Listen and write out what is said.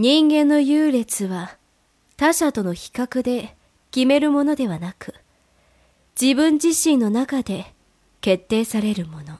人間の優劣は他者との比較で決めるものではなく、自分自身の中で決定されるもの。